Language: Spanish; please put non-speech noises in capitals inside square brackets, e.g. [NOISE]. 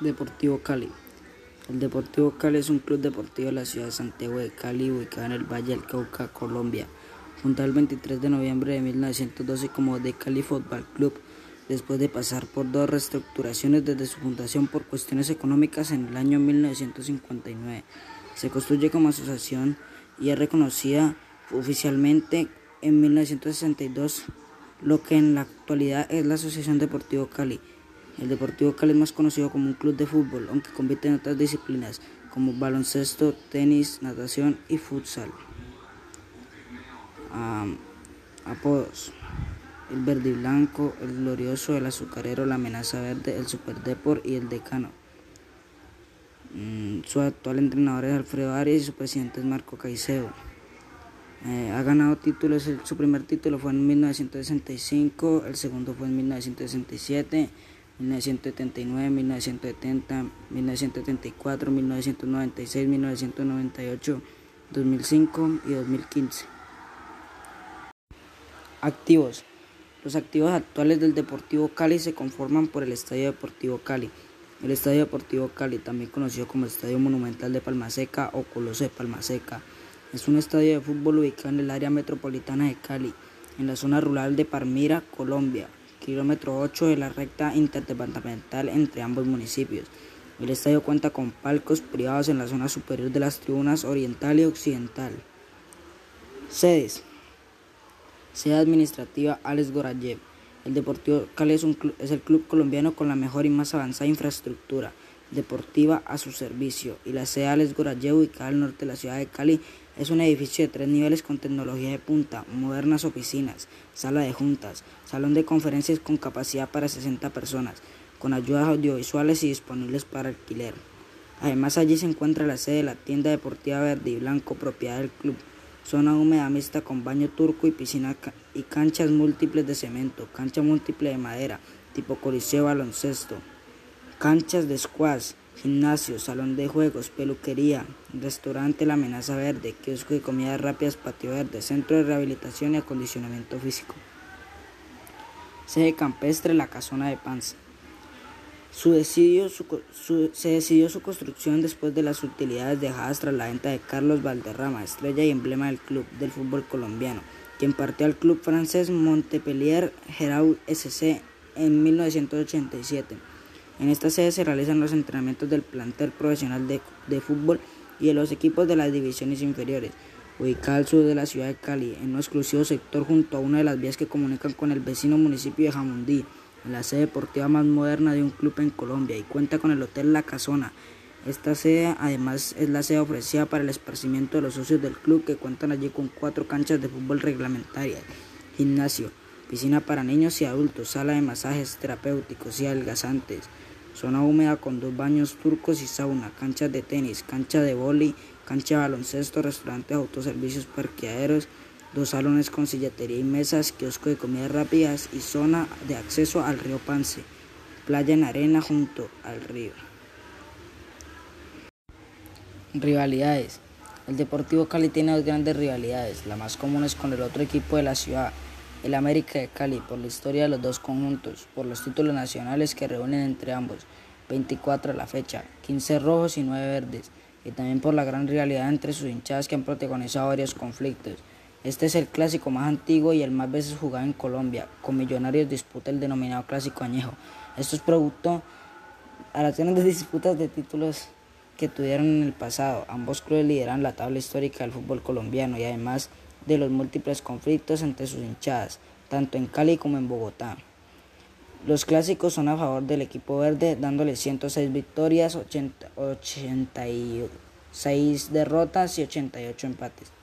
Deportivo Cali. El Deportivo Cali es un club deportivo de la ciudad de Santiago de Cali, ubicado en el Valle del Cauca, Colombia. Fundado el 23 de noviembre de 1912 como The Cali Football Club, después de pasar por dos reestructuraciones desde su fundación por cuestiones económicas en el año 1959. Se construye como asociación y es reconocida oficialmente en 1962, lo que en la actualidad es la Asociación Deportivo Cali. El Deportivo Cali es más conocido como un club de fútbol, aunque compite en otras disciplinas como baloncesto, tenis, natación y futsal. apodos. El verde y blanco, el glorioso, el azucarero, la amenaza verde, el superdeport y el decano. Mm, su actual entrenador es Alfredo Arias y su presidente es Marco Caicedo. Eh, ha ganado títulos, su primer título fue en 1965, el segundo fue en 1967 1979, 1970, 1974, 1996, 1998, 2005 y 2015. Activos. Los activos actuales del Deportivo Cali se conforman por el Estadio Deportivo Cali. El Estadio Deportivo Cali, también conocido como Estadio Monumental de Palmaseca o Coloso de Palmaseca, es un estadio de fútbol ubicado en el área metropolitana de Cali, en la zona rural de Parmira, Colombia kilómetro 8 de la recta interdepartamental entre ambos municipios. El estadio cuenta con palcos privados en la zona superior de las tribunas oriental y occidental. Sedes. Sede administrativa Alex Gorayev. El Deportivo Cali es, es el club colombiano con la mejor y más avanzada infraestructura deportiva a su servicio y la sede Alex Gorayev, ubicada al norte de la ciudad de Cali, es un edificio de tres niveles con tecnología de punta, modernas oficinas, sala de juntas, salón de conferencias con capacidad para 60 personas, con ayudas audiovisuales y disponibles para alquiler. Además allí se encuentra la sede de la tienda deportiva verde y blanco propiedad del club, zona húmeda mixta con baño turco y piscina y canchas múltiples de cemento, cancha múltiple de madera, tipo coliseo baloncesto canchas de squash, gimnasio, salón de juegos, peluquería, restaurante La Amenaza Verde, kiosco de comidas rápidas Patio Verde, centro de rehabilitación y acondicionamiento físico. Sede campestre La Casona de Panza. Se decidió su construcción después de las utilidades dejadas tras la venta de Carlos Valderrama, estrella y emblema del club del fútbol colombiano, quien partió al club francés Montpellier Geraud SC en 1987. En esta sede se realizan los entrenamientos del plantel profesional de, fútbol y de los equipos de las divisiones inferiores, ubicada al sur de la ciudad de Cali, en un exclusivo sector junto a una de las vías que comunican con el vecino municipio de Jamundí, la sede deportiva más moderna de un club en Colombia y cuenta con el Hotel La Casona. Esta sede además es la sede ofrecida para el esparcimiento de los socios del club que cuentan allí con cuatro canchas de fútbol reglamentarias, gimnasio, piscina para niños y adultos, sala de masajes terapéuticos y adelgazantes, Zona húmeda con dos baños turcos y sauna, canchas de tenis, cancha de boli, cancha de baloncesto, restaurantes, autoservicios, parqueaderos, dos salones con silletería y mesas, kiosco de comidas rápidas y zona de acceso al río Pance, playa en arena junto al río. Rivalidades. El Deportivo Cali tiene dos grandes rivalidades, la más común es con el otro equipo de la ciudad, el América de Cali por la historia de los dos conjuntos, por los títulos nacionales que reúnen entre ambos, 24 a la fecha, 15 rojos y 9 verdes, y también por la gran rivalidad entre sus hinchadas que han protagonizado varios conflictos. Este es el clásico más antiguo y el más veces jugado en Colombia, con Millonarios disputa el denominado clásico añejo. Esto es producto a las grandes [LAUGHS] disputas de títulos que tuvieron en el pasado. Ambos clubes lideran la tabla histórica del fútbol colombiano y además de los múltiples conflictos entre sus hinchadas, tanto en Cali como en Bogotá. Los clásicos son a favor del equipo verde, dándole 106 victorias, 86 derrotas y 88 empates.